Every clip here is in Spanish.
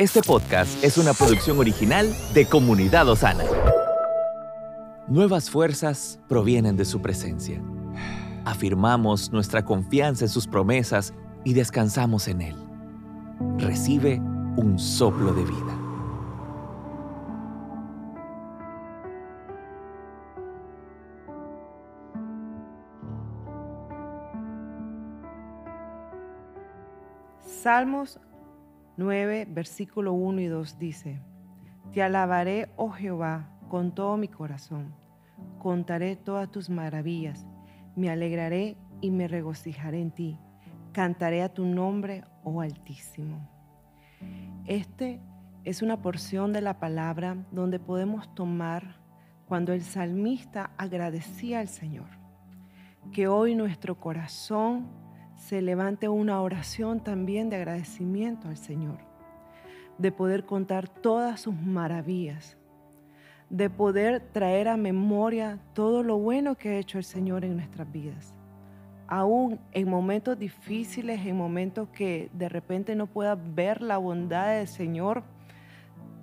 Este podcast es una producción original de Comunidad Osana. Nuevas fuerzas provienen de su presencia. Afirmamos nuestra confianza en sus promesas y descansamos en Él. Recibe un soplo de vida. Salmos 9, versículo 1 y 2 dice, Te alabaré, oh Jehová, con todo mi corazón, contaré todas tus maravillas, me alegraré y me regocijaré en ti, cantaré a tu nombre, oh Altísimo. Este es una porción de la palabra donde podemos tomar cuando el salmista agradecía al Señor. Que hoy nuestro corazón se levante una oración también de agradecimiento al Señor, de poder contar todas sus maravillas, de poder traer a memoria todo lo bueno que ha hecho el Señor en nuestras vidas. Aún en momentos difíciles, en momentos que de repente no pueda ver la bondad del Señor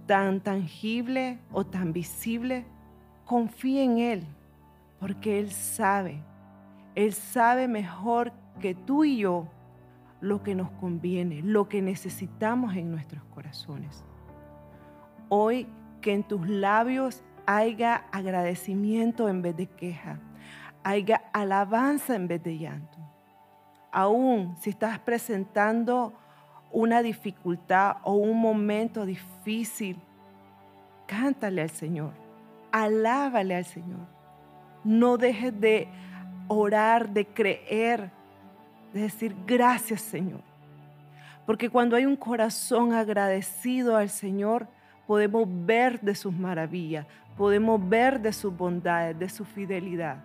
tan tangible o tan visible, confíe en Él, porque Él sabe, Él sabe mejor que tú y yo lo que nos conviene, lo que necesitamos en nuestros corazones. Hoy que en tus labios haya agradecimiento en vez de queja, haya alabanza en vez de llanto. Aún si estás presentando una dificultad o un momento difícil, cántale al Señor, alábale al Señor. No dejes de orar, de creer, de decir gracias Señor. Porque cuando hay un corazón agradecido al Señor, podemos ver de sus maravillas, podemos ver de sus bondades, de su fidelidad.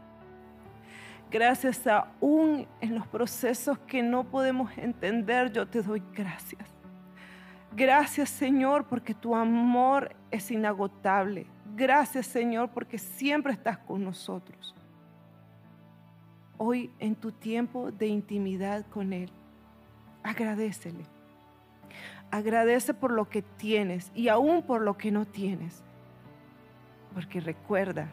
Gracias aún en los procesos que no podemos entender, yo te doy gracias. Gracias Señor porque tu amor es inagotable. Gracias Señor porque siempre estás con nosotros hoy en tu tiempo de intimidad con Él. Agradecele. Agradece por lo que tienes y aún por lo que no tienes. Porque recuerda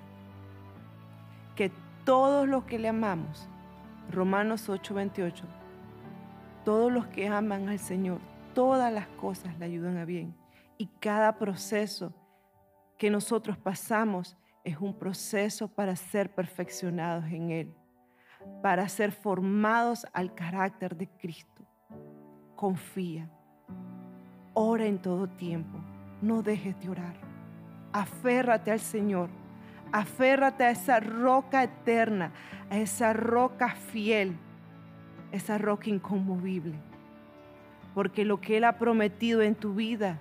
que todos los que le amamos, Romanos 8:28, todos los que aman al Señor, todas las cosas le ayudan a bien. Y cada proceso que nosotros pasamos es un proceso para ser perfeccionados en Él para ser formados al carácter de Cristo. Confía. Ora en todo tiempo. No dejes de orar. Aférrate al Señor. Aférrate a esa roca eterna, a esa roca fiel, esa roca inconmovible. Porque lo que Él ha prometido en tu vida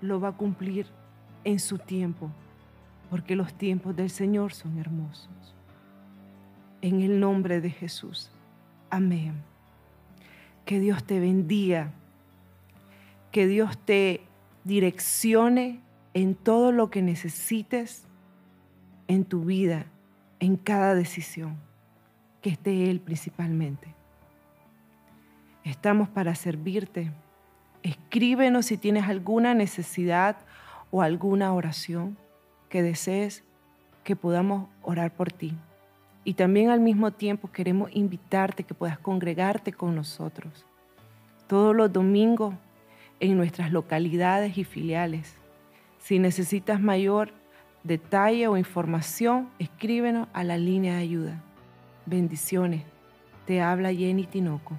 lo va a cumplir en su tiempo. Porque los tiempos del Señor son hermosos en el nombre de Jesús. Amén. Que Dios te bendiga. Que Dios te direccione en todo lo que necesites en tu vida, en cada decisión. Que esté Él principalmente. Estamos para servirte. Escríbenos si tienes alguna necesidad o alguna oración que desees que podamos orar por ti. Y también al mismo tiempo queremos invitarte que puedas congregarte con nosotros todos los domingos en nuestras localidades y filiales. Si necesitas mayor detalle o información, escríbenos a la línea de ayuda. Bendiciones. Te habla Jenny Tinoco.